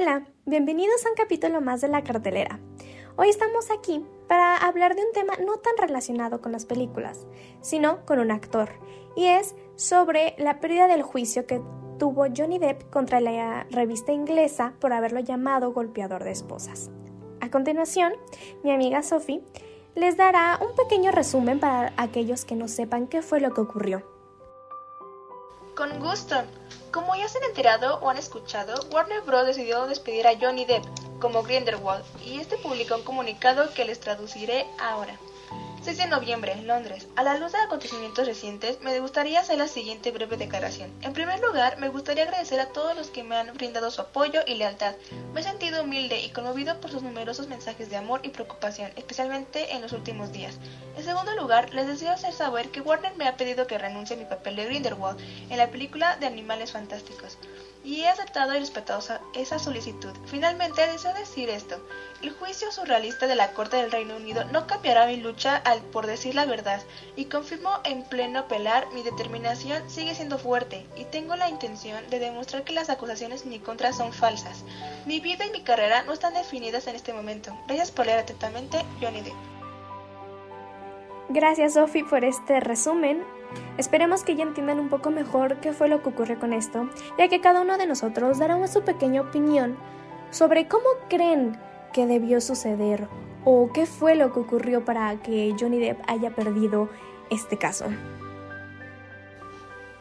Hola, bienvenidos a un capítulo más de la cartelera. Hoy estamos aquí para hablar de un tema no tan relacionado con las películas, sino con un actor, y es sobre la pérdida del juicio que tuvo Johnny Depp contra la revista inglesa por haberlo llamado golpeador de esposas. A continuación, mi amiga Sophie les dará un pequeño resumen para aquellos que no sepan qué fue lo que ocurrió. Con gusto. Como ya se han enterado o han escuchado, Warner Bros. decidió despedir a Johnny Depp como Grindelwald y este publicó un comunicado que les traduciré ahora. 6 de noviembre, Londres. A la luz de acontecimientos recientes, me gustaría hacer la siguiente breve declaración. En primer lugar, me gustaría agradecer a todos los que me han brindado su apoyo y lealtad. Me he sentido humilde y conmovido por sus numerosos mensajes de amor y preocupación, especialmente en los últimos días. En segundo lugar, les deseo hacer saber que Warner me ha pedido que renuncie a mi papel de Grindelwald en la película de Animales Fantásticos y he aceptado y respetado esa solicitud. Finalmente, deseo decir esto. El juicio surrealista de la Corte del Reino Unido no cambiará mi lucha al, por decir la verdad y confirmo en pleno pelar mi determinación sigue siendo fuerte y tengo la intención de demostrar que las acusaciones en mi contra son falsas. Mi vida y mi carrera no están definidas en este momento. Gracias por leer atentamente, Johnny Depp. Gracias Sophie por este resumen. Esperemos que ya entiendan un poco mejor qué fue lo que ocurrió con esto, ya que cada uno de nosotros dará su pequeña opinión sobre cómo creen que debió suceder o qué fue lo que ocurrió para que Johnny Depp haya perdido este caso.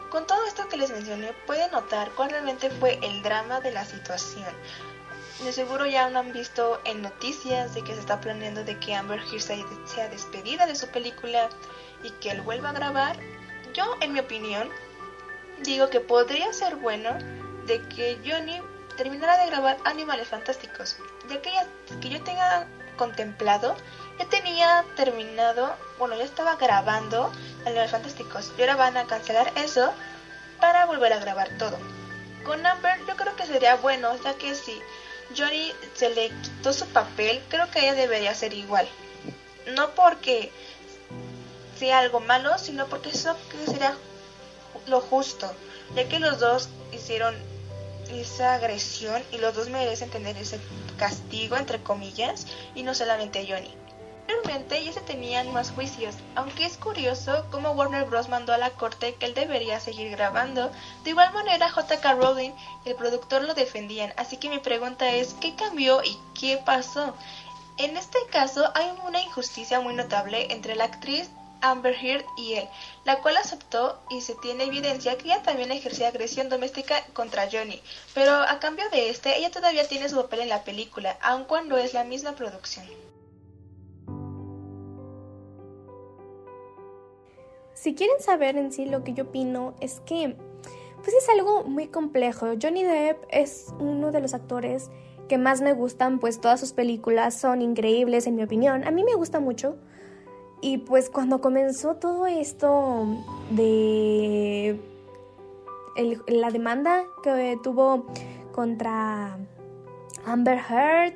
Con todo esto que les mencioné, pueden notar cuál realmente fue el drama de la situación. De seguro ya no han visto en noticias de que se está planeando de que Amber Heard sea despedida de su película y que él vuelva a grabar yo, en mi opinión, digo que podría ser bueno de que Johnny terminara de grabar Animales Fantásticos, ya que, ya, que yo tenga contemplado, ya tenía terminado, bueno, ya estaba grabando Animales Fantásticos, y ahora van a cancelar eso para volver a grabar todo. Con Amber yo creo que sería bueno, ya que si Johnny se le quitó su papel, creo que ella debería ser igual. No porque sea algo malo, sino porque eso sería lo justo, ya que los dos hicieron esa agresión y los dos merecen tener ese castigo, entre comillas, y no solamente Johnny. Realmente ya se tenían más juicios, aunque es curioso cómo Warner Bros. mandó a la corte que él debería seguir grabando. De igual manera, J.K. Rowling el productor lo defendían, así que mi pregunta es, ¿qué cambió y qué pasó? En este caso hay una injusticia muy notable entre la actriz Amber Heard y él, la cual aceptó y se tiene evidencia que ella también ejercía agresión doméstica contra Johnny, pero a cambio de este, ella todavía tiene su papel en la película, aun cuando es la misma producción. Si quieren saber en sí lo que yo opino, es que pues es algo muy complejo. Johnny Depp es uno de los actores que más me gustan, pues todas sus películas son increíbles en mi opinión. A mí me gusta mucho. Y pues cuando comenzó todo esto de la demanda que tuvo contra Amber Heard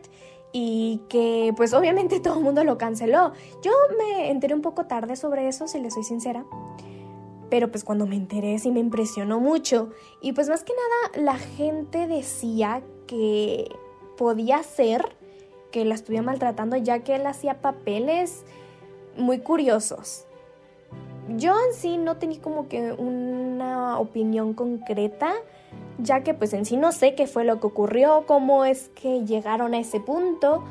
y que pues obviamente todo el mundo lo canceló. Yo me enteré un poco tarde sobre eso, si le soy sincera. Pero pues cuando me enteré sí me impresionó mucho. Y pues más que nada la gente decía que podía ser que la estuviera maltratando ya que él hacía papeles muy curiosos. Yo en sí no tenía como que una opinión concreta, ya que pues en sí no sé qué fue lo que ocurrió, cómo es que llegaron a ese punto,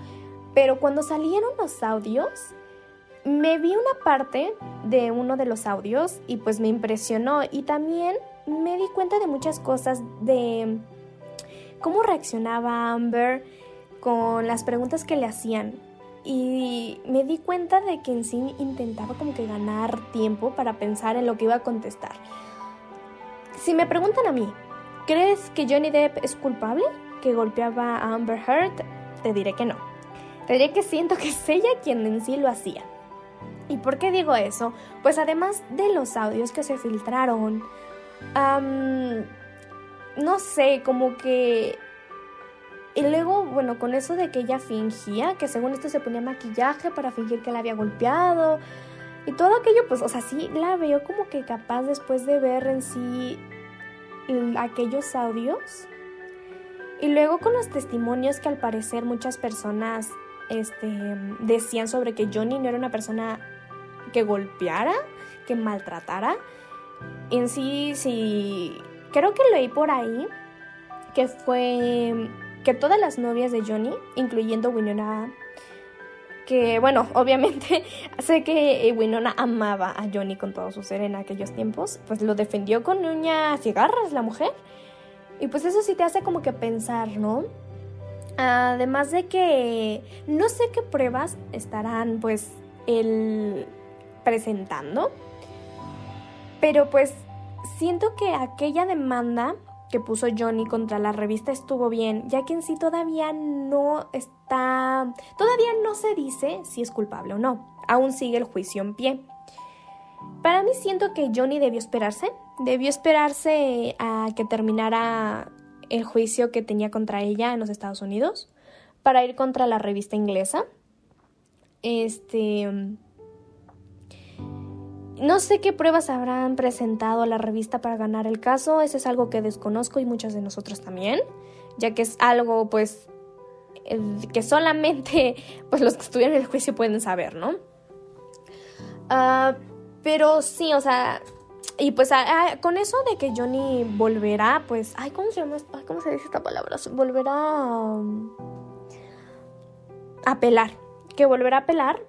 pero cuando salieron los audios, me vi una parte de uno de los audios y pues me impresionó. Y también me di cuenta de muchas cosas de cómo reaccionaba Amber con las preguntas que le hacían y me di cuenta de que en sí intentaba como que ganar tiempo para pensar en lo que iba a contestar. Si me preguntan a mí, ¿crees que Johnny Depp es culpable que golpeaba a Amber Heard? Te diré que no. Te diré que siento que es ella quien en sí lo hacía. ¿Y por qué digo eso? Pues además de los audios que se filtraron, no sé, como que y luego, bueno, con eso de que ella fingía, que según esto se ponía maquillaje para fingir que la había golpeado. Y todo aquello, pues, o sea, sí la veo como que capaz después de ver en sí aquellos audios. Y luego con los testimonios que al parecer muchas personas este, decían sobre que Johnny no era una persona que golpeara, que maltratara. En sí, sí, creo que leí por ahí que fue que todas las novias de Johnny, incluyendo Winona, que bueno, obviamente sé que Winona amaba a Johnny con todo su ser en aquellos tiempos, pues lo defendió con uñas y garras la mujer. Y pues eso sí te hace como que pensar, ¿no? Además de que no sé qué pruebas estarán pues él presentando, pero pues siento que aquella demanda que puso Johnny contra la revista estuvo bien, ya que en sí todavía no está, todavía no se dice si es culpable o no, aún sigue el juicio en pie. Para mí siento que Johnny debió esperarse, debió esperarse a que terminara el juicio que tenía contra ella en los Estados Unidos para ir contra la revista inglesa. Este no sé qué pruebas habrán presentado a la revista para ganar el caso, eso es algo que desconozco y muchos de nosotros también, ya que es algo pues que solamente pues los que estuvieron en el juicio pueden saber, ¿no? Ah, pero sí, o sea, y pues con eso de que Johnny volverá, pues, ay, ¿cómo se llama? ¿Cómo se dice esta palabra? Volverá a apelar, que volverá a apelar,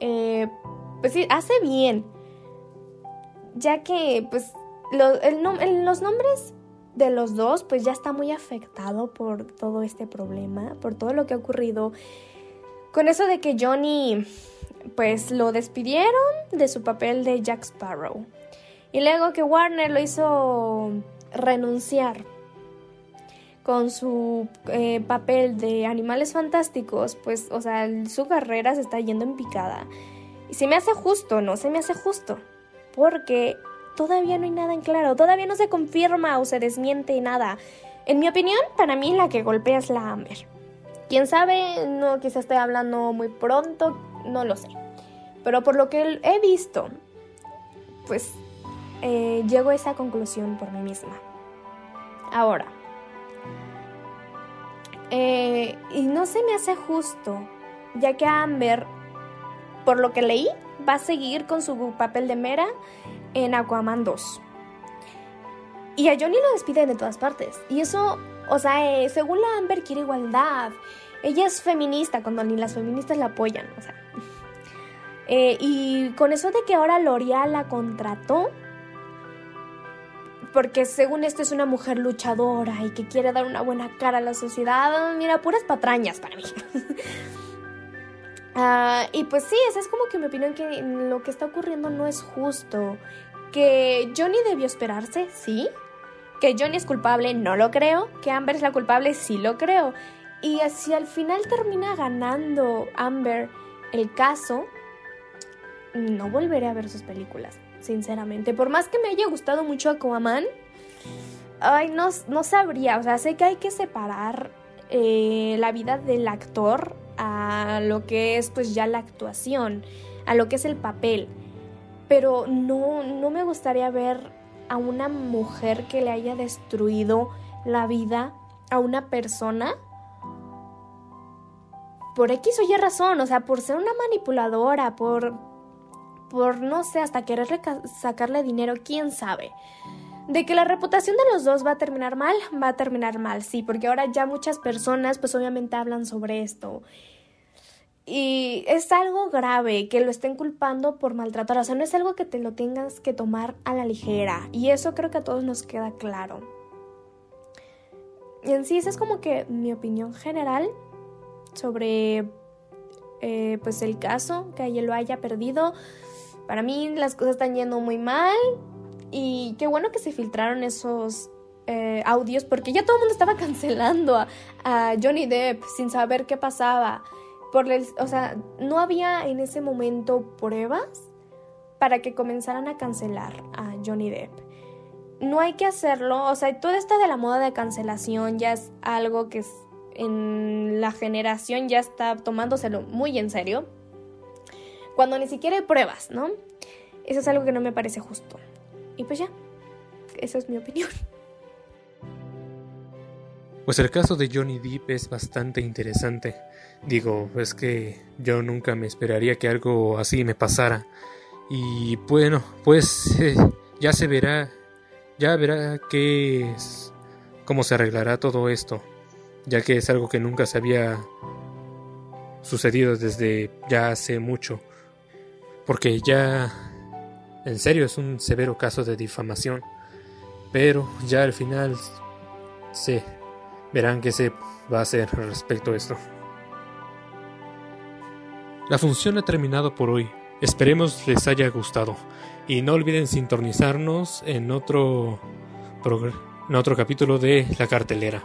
eh, pues sí, hace bien, ya que pues los nombres de los dos pues ya está muy afectado por todo este problema, por todo lo que ha ocurrido con eso de que Johnny pues lo despidieron de su papel de Jack Sparrow y luego que Warner lo hizo renunciar con su eh, papel de Animales Fantásticos, pues, o sea, su carrera se está yendo en picada. Y se me hace justo, ¿no? Se me hace justo porque todavía no hay nada en claro, todavía no se confirma o se desmiente nada. En mi opinión, para mí la que golpea es la Amber. Quién sabe, no quizá esté hablando muy pronto, no lo sé. Pero por lo que he visto, pues eh, llego a esa conclusión por mí misma. Ahora, eh, y no se me hace justo, ya que Amber, por lo que leí, va a seguir con su papel de Mera en Aquaman 2. Y a Johnny lo despiden de todas partes. Y eso, o sea, eh, según la Amber quiere igualdad. Ella es feminista cuando ni las feministas la apoyan, o sea. Eh, y con eso de que ahora L'Oreal la contrató, porque según esto es una mujer luchadora y que quiere dar una buena cara a la sociedad, mira, puras patrañas para mí. Ah, y pues sí, esa es como que mi opinión que lo que está ocurriendo no es justo. Que Johnny debió esperarse, sí. Que Johnny es culpable, no lo creo. Que Amber es la culpable, sí lo creo. Y si al final termina ganando Amber el caso, no volveré a ver sus películas, sinceramente. Por más que me haya gustado mucho Aquaman, ay, no, no sabría. O sea, sé que hay que separar eh, la vida del actor a lo que es pues ya la actuación, a lo que es el papel. Pero no, no me gustaría ver a una mujer que le haya destruido la vida a una persona por X o Y razón, o sea, por ser una manipuladora, por, por no sé, hasta querer sacarle dinero, quién sabe. De que la reputación de los dos va a terminar mal, va a terminar mal, sí, porque ahora ya muchas personas pues obviamente hablan sobre esto y es algo grave que lo estén culpando por maltratar. O sea, no es algo que te lo tengas que tomar a la ligera. Y eso creo que a todos nos queda claro. Y en sí, esa es como que mi opinión general sobre eh, pues el caso, que ella lo haya perdido. Para mí las cosas están yendo muy mal. Y qué bueno que se filtraron esos eh, audios porque ya todo el mundo estaba cancelando a, Johnny Depp sin saber qué pasaba o sea, no había en ese momento pruebas para que comenzaran a cancelar a Johnny Depp. No hay que hacerlo, o sea, todo esto de la moda de cancelación ya es algo que en la generación ya está tomándoselo muy en serio, cuando ni siquiera hay pruebas, ¿no? Eso es algo que no me parece justo. Y pues ya, esa es mi opinión. Pues el caso de Johnny Depp es bastante interesante. Digo, es que yo nunca me esperaría que algo así me pasara. Y bueno, pues eh, ya se verá, ya verá qué es, cómo se arreglará todo esto, ya que es algo que nunca se había sucedido desde ya hace mucho. Porque ya, en serio, es un severo caso de difamación. Pero ya al final se verán qué se va a hacer respecto a esto. La función ha terminado por hoy. Esperemos les haya gustado. Y no olviden sintonizarnos en otro, en otro capítulo de La Cartelera.